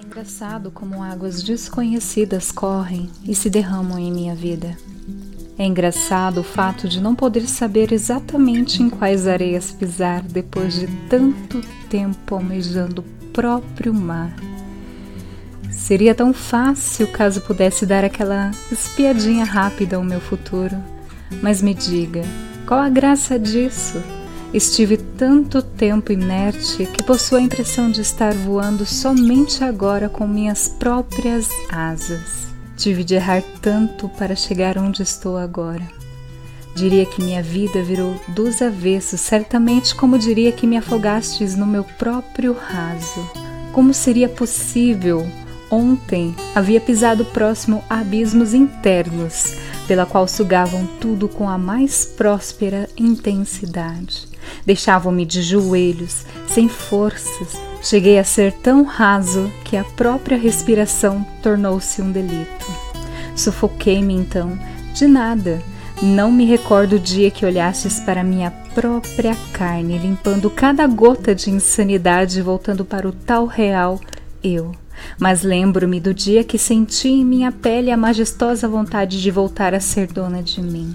engraçado como águas desconhecidas correm e se derramam em minha vida. É engraçado o fato de não poder saber exatamente em quais areias pisar depois de tanto tempo almejando o próprio mar. Seria tão fácil caso pudesse dar aquela espiadinha rápida ao meu futuro. Mas me diga, qual a graça disso? Estive tanto tempo inerte que possuo a impressão de estar voando somente agora com minhas próprias asas. Tive de errar tanto para chegar onde estou agora. Diria que minha vida virou dos avessos, certamente como diria que me afogastes no meu próprio raso. Como seria possível? Ontem havia pisado próximo a abismos internos, pela qual sugavam tudo com a mais próspera intensidade. Deixavam-me de joelhos, sem forças. Cheguei a ser tão raso que a própria respiração tornou-se um delito. Sufoquei-me então, de nada. Não me recordo o dia que olhastes para minha própria carne, limpando cada gota de insanidade e voltando para o tal real eu. Mas lembro-me do dia que senti em minha pele a majestosa vontade de voltar a ser dona de mim.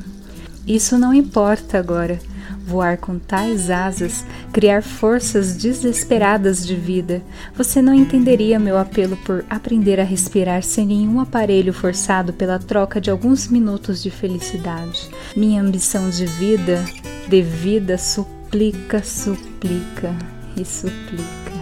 Isso não importa agora voar com tais asas, criar forças desesperadas de vida, você não entenderia meu apelo por aprender a respirar sem nenhum aparelho forçado pela troca de alguns minutos de felicidade. Minha ambição de vida, de vida, suplica, suplica e suplica.